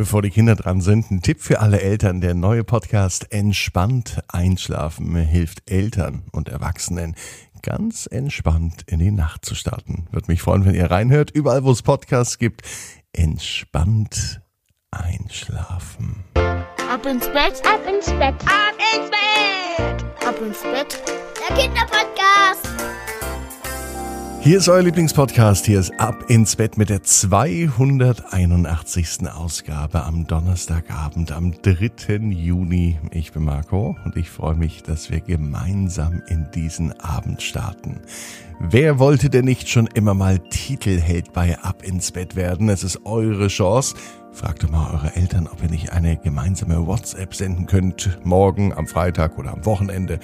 Bevor die Kinder dran sind, ein Tipp für alle Eltern. Der neue Podcast Entspannt einschlafen hilft Eltern und Erwachsenen ganz entspannt in die Nacht zu starten. Würde mich freuen, wenn ihr reinhört. Überall, wo es Podcasts gibt. Entspannt einschlafen. Ab ins Bett, ab ins Bett, ab ins Bett, ab ins Bett. Der Kinderpodcast. Hier ist euer Lieblingspodcast. Hier ist Ab ins Bett mit der 281. Ausgabe am Donnerstagabend, am 3. Juni. Ich bin Marco und ich freue mich, dass wir gemeinsam in diesen Abend starten. Wer wollte denn nicht schon immer mal Titelheld bei Ab ins Bett werden? Es ist eure Chance. Fragt doch mal eure Eltern, ob ihr nicht eine gemeinsame WhatsApp senden könnt. Morgen, am Freitag oder am Wochenende.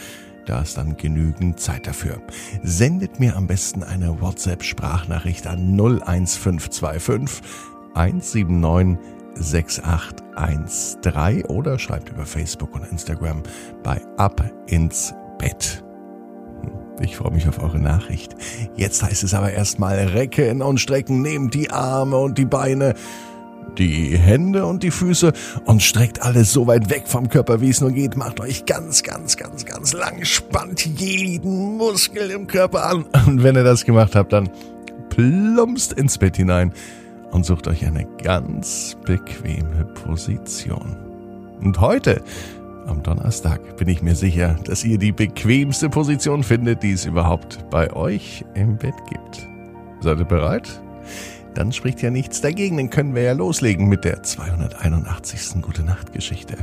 Da ist dann genügend Zeit dafür. Sendet mir am besten eine WhatsApp-Sprachnachricht an 01525 179 6813 oder schreibt über Facebook und Instagram bei Ab ins Bett. Hm, ich freue mich auf eure Nachricht. Jetzt heißt es aber erstmal recken und strecken, nehmt die Arme und die Beine die Hände und die Füße und streckt alles so weit weg vom Körper, wie es nur geht. Macht euch ganz, ganz, ganz, ganz lang, spannt jeden Muskel im Körper an. Und wenn ihr das gemacht habt, dann plumpst ins Bett hinein und sucht euch eine ganz bequeme Position. Und heute, am Donnerstag, bin ich mir sicher, dass ihr die bequemste Position findet, die es überhaupt bei euch im Bett gibt. Seid ihr bereit? Dann spricht ja nichts dagegen. Dann können wir ja loslegen mit der 281. Gute Nacht Geschichte.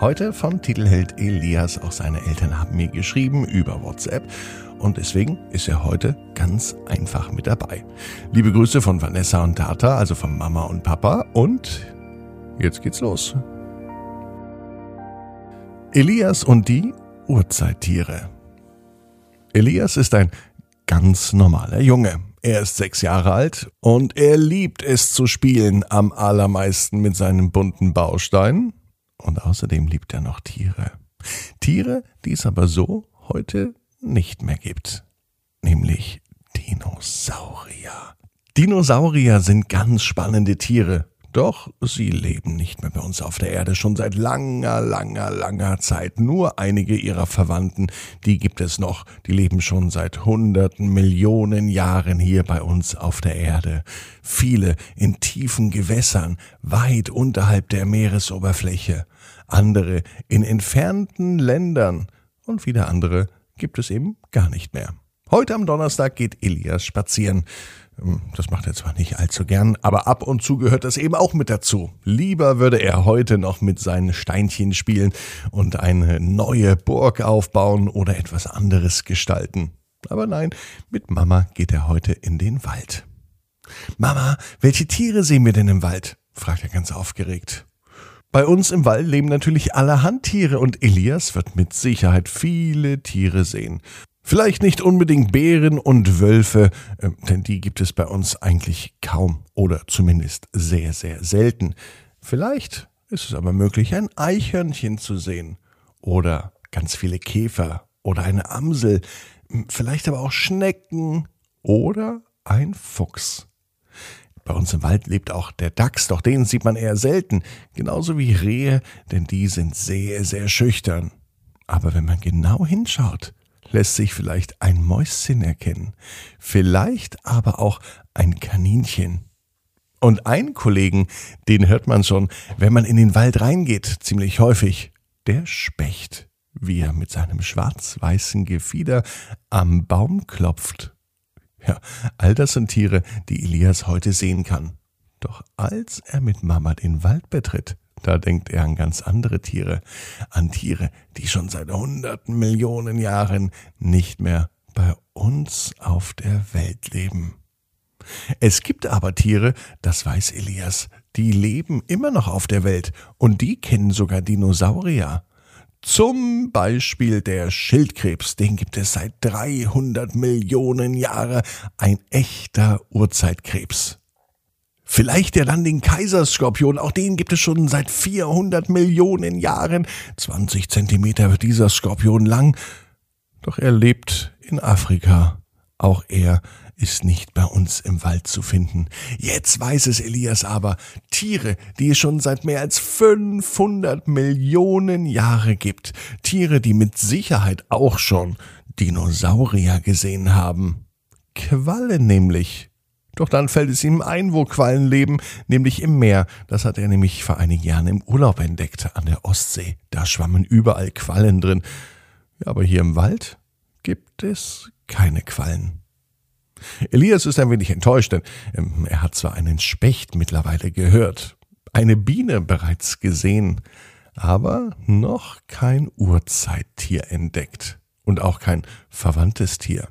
Heute von Titelheld Elias. Auch seine Eltern haben mir geschrieben über WhatsApp und deswegen ist er heute ganz einfach mit dabei. Liebe Grüße von Vanessa und Tata, also von Mama und Papa und jetzt geht's los. Elias und die Urzeittiere. Elias ist ein ganz normaler Junge. Er ist sechs Jahre alt und er liebt es zu spielen, am allermeisten mit seinen bunten Bausteinen. Und außerdem liebt er noch Tiere. Tiere, die es aber so heute nicht mehr gibt. Nämlich Dinosaurier. Dinosaurier sind ganz spannende Tiere. Doch sie leben nicht mehr bei uns auf der Erde schon seit langer, langer, langer Zeit. Nur einige ihrer Verwandten, die gibt es noch, die leben schon seit hunderten Millionen Jahren hier bei uns auf der Erde. Viele in tiefen Gewässern, weit unterhalb der Meeresoberfläche. Andere in entfernten Ländern und wieder andere gibt es eben gar nicht mehr. Heute am Donnerstag geht Elias spazieren. Ähm, das macht er zwar nicht allzu gern, aber ab und zu gehört das eben auch mit dazu. Lieber würde er heute noch mit seinen Steinchen spielen und eine neue Burg aufbauen oder etwas anderes gestalten. Aber nein, mit Mama geht er heute in den Wald. Mama, welche Tiere sehen wir denn im Wald? fragt er ganz aufgeregt. Bei uns im Wald leben natürlich allerhand Tiere und Elias wird mit Sicherheit viele Tiere sehen. Vielleicht nicht unbedingt Bären und Wölfe, äh, denn die gibt es bei uns eigentlich kaum oder zumindest sehr, sehr selten. Vielleicht ist es aber möglich, ein Eichhörnchen zu sehen oder ganz viele Käfer oder eine Amsel, vielleicht aber auch Schnecken oder ein Fuchs. Bei uns im Wald lebt auch der Dachs, doch den sieht man eher selten, genauso wie Rehe, denn die sind sehr, sehr schüchtern. Aber wenn man genau hinschaut, lässt sich vielleicht ein Mäuschen erkennen, vielleicht aber auch ein Kaninchen. Und einen Kollegen, den hört man schon, wenn man in den Wald reingeht, ziemlich häufig, der Specht, wie er mit seinem schwarz-weißen Gefieder am Baum klopft. Ja, all das sind Tiere, die Elias heute sehen kann. Doch als er mit Mama den Wald betritt, da denkt er an ganz andere Tiere, an Tiere, die schon seit hunderten Millionen Jahren nicht mehr bei uns auf der Welt leben. Es gibt aber Tiere, das weiß Elias, die leben immer noch auf der Welt und die kennen sogar Dinosaurier. Zum Beispiel der Schildkrebs, den gibt es seit 300 Millionen Jahren, ein echter Urzeitkrebs. Vielleicht ja dann den Kaiserskorpion, auch den gibt es schon seit 400 Millionen Jahren. 20 Zentimeter wird dieser Skorpion lang, doch er lebt in Afrika. Auch er ist nicht bei uns im Wald zu finden. Jetzt weiß es Elias aber, Tiere, die es schon seit mehr als 500 Millionen Jahre gibt, Tiere, die mit Sicherheit auch schon Dinosaurier gesehen haben. Quallen nämlich. Doch dann fällt es ihm ein, wo Quallen leben, nämlich im Meer. Das hat er nämlich vor einigen Jahren im Urlaub entdeckt, an der Ostsee. Da schwammen überall Quallen drin. Aber hier im Wald gibt es keine Quallen. Elias ist ein wenig enttäuscht, denn ähm, er hat zwar einen Specht mittlerweile gehört, eine Biene bereits gesehen, aber noch kein Urzeittier entdeckt und auch kein verwandtes Tier.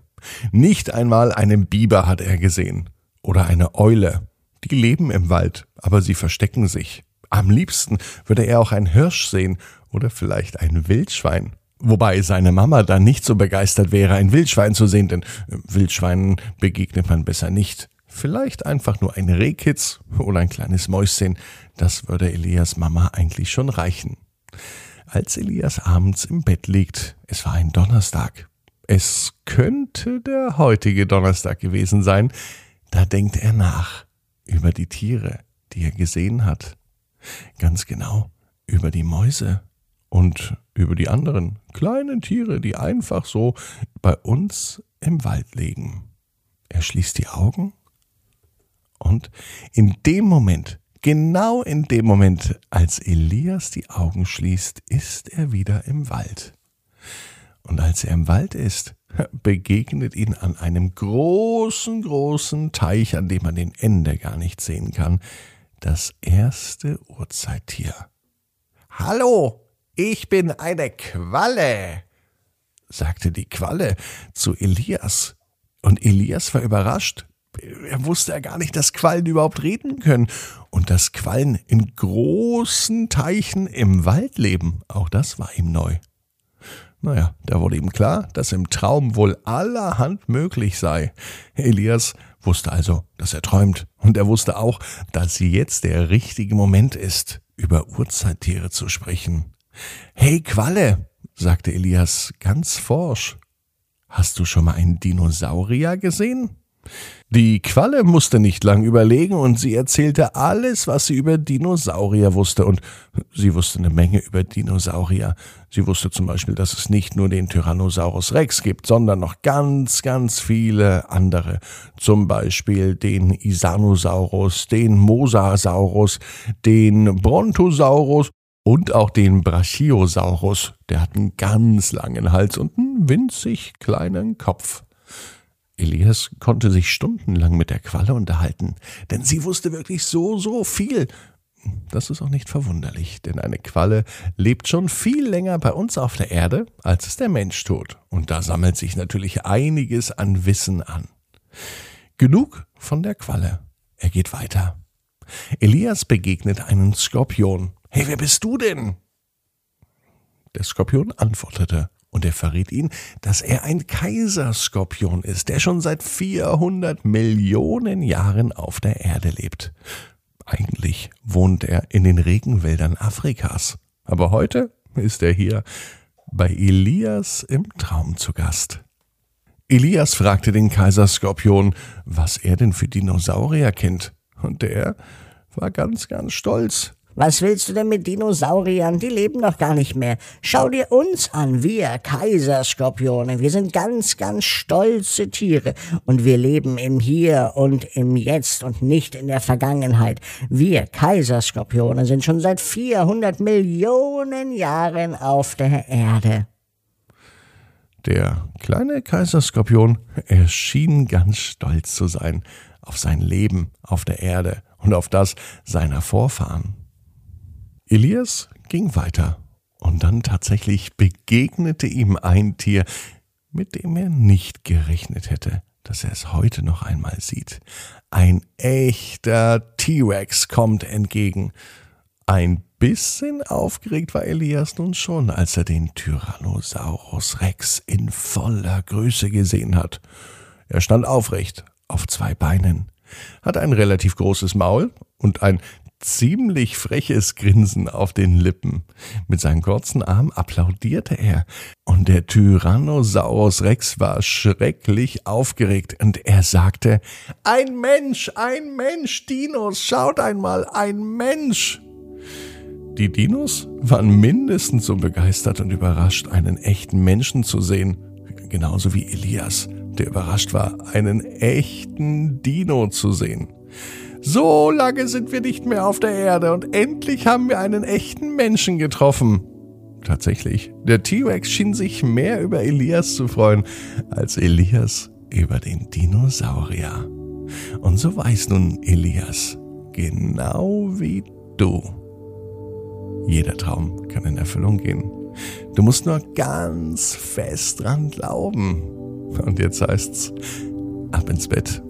Nicht einmal einen Biber hat er gesehen oder eine Eule. Die leben im Wald, aber sie verstecken sich. Am liebsten würde er auch ein Hirsch sehen oder vielleicht ein Wildschwein. Wobei seine Mama dann nicht so begeistert wäre, ein Wildschwein zu sehen, denn äh, Wildschweinen begegnet man besser nicht. Vielleicht einfach nur ein Rehkitz oder ein kleines Mäuschen, das würde Elias Mama eigentlich schon reichen. Als Elias abends im Bett liegt, es war ein Donnerstag. Es könnte der heutige Donnerstag gewesen sein, da denkt er nach über die Tiere, die er gesehen hat. Ganz genau über die Mäuse und über die anderen kleinen Tiere, die einfach so bei uns im Wald liegen. Er schließt die Augen und in dem Moment, genau in dem Moment, als Elias die Augen schließt, ist er wieder im Wald. Und als er im Wald ist, begegnet ihn an einem großen, großen Teich, an dem man den Ende gar nicht sehen kann, das erste Urzeittier. Hallo, ich bin eine Qualle, sagte die Qualle zu Elias. Und Elias war überrascht. Er wusste ja gar nicht, dass Quallen überhaupt reden können und dass Quallen in großen Teichen im Wald leben. Auch das war ihm neu. Naja, da wurde ihm klar, dass im Traum wohl allerhand möglich sei. Elias wusste also, dass er träumt, und er wusste auch, dass jetzt der richtige Moment ist, über Urzeittiere zu sprechen. Hey Qualle, sagte Elias ganz forsch, hast du schon mal einen Dinosaurier gesehen? Die Qualle musste nicht lang überlegen und sie erzählte alles, was sie über Dinosaurier wusste. Und sie wusste eine Menge über Dinosaurier. Sie wusste zum Beispiel, dass es nicht nur den Tyrannosaurus Rex gibt, sondern noch ganz, ganz viele andere. Zum Beispiel den Isanosaurus, den Mosasaurus, den Brontosaurus und auch den Brachiosaurus. Der hat einen ganz langen Hals und einen winzig kleinen Kopf. Elias konnte sich stundenlang mit der Qualle unterhalten, denn sie wusste wirklich so, so viel. Das ist auch nicht verwunderlich, denn eine Qualle lebt schon viel länger bei uns auf der Erde, als es der Mensch tut. Und da sammelt sich natürlich einiges an Wissen an. Genug von der Qualle. Er geht weiter. Elias begegnet einen Skorpion. Hey, wer bist du denn? Der Skorpion antwortete, und er verriet ihn, dass er ein Kaiserskorpion ist, der schon seit 400 Millionen Jahren auf der Erde lebt. Eigentlich wohnt er in den Regenwäldern Afrikas, aber heute ist er hier bei Elias im Traum zu Gast. Elias fragte den Kaiserskorpion, was er denn für Dinosaurier kennt, und der war ganz, ganz stolz. Was willst du denn mit Dinosauriern? Die leben doch gar nicht mehr. Schau dir uns an, wir Kaiserskorpione. Wir sind ganz, ganz stolze Tiere und wir leben im Hier und im Jetzt und nicht in der Vergangenheit. Wir Kaiserskorpione sind schon seit 400 Millionen Jahren auf der Erde. Der kleine Kaiserskorpion erschien ganz stolz zu sein auf sein Leben auf der Erde und auf das seiner Vorfahren. Elias ging weiter, und dann tatsächlich begegnete ihm ein Tier, mit dem er nicht gerechnet hätte, dass er es heute noch einmal sieht. Ein echter T-Rex kommt entgegen. Ein bisschen aufgeregt war Elias nun schon, als er den Tyrannosaurus Rex in voller Größe gesehen hat. Er stand aufrecht, auf zwei Beinen, hat ein relativ großes Maul und ein ziemlich freches Grinsen auf den Lippen. Mit seinen kurzen Armen applaudierte er. Und der Tyrannosaurus Rex war schrecklich aufgeregt und er sagte, ein Mensch, ein Mensch, Dinos, schaut einmal, ein Mensch. Die Dinos waren mindestens so begeistert und überrascht, einen echten Menschen zu sehen, genauso wie Elias, der überrascht war, einen echten Dino zu sehen. So lange sind wir nicht mehr auf der Erde und endlich haben wir einen echten Menschen getroffen. Tatsächlich, der T-Rex schien sich mehr über Elias zu freuen, als Elias über den Dinosaurier. Und so weiß nun Elias, genau wie du. Jeder Traum kann in Erfüllung gehen. Du musst nur ganz fest dran glauben. Und jetzt heißt's, ab ins Bett,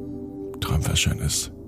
träum was Schönes.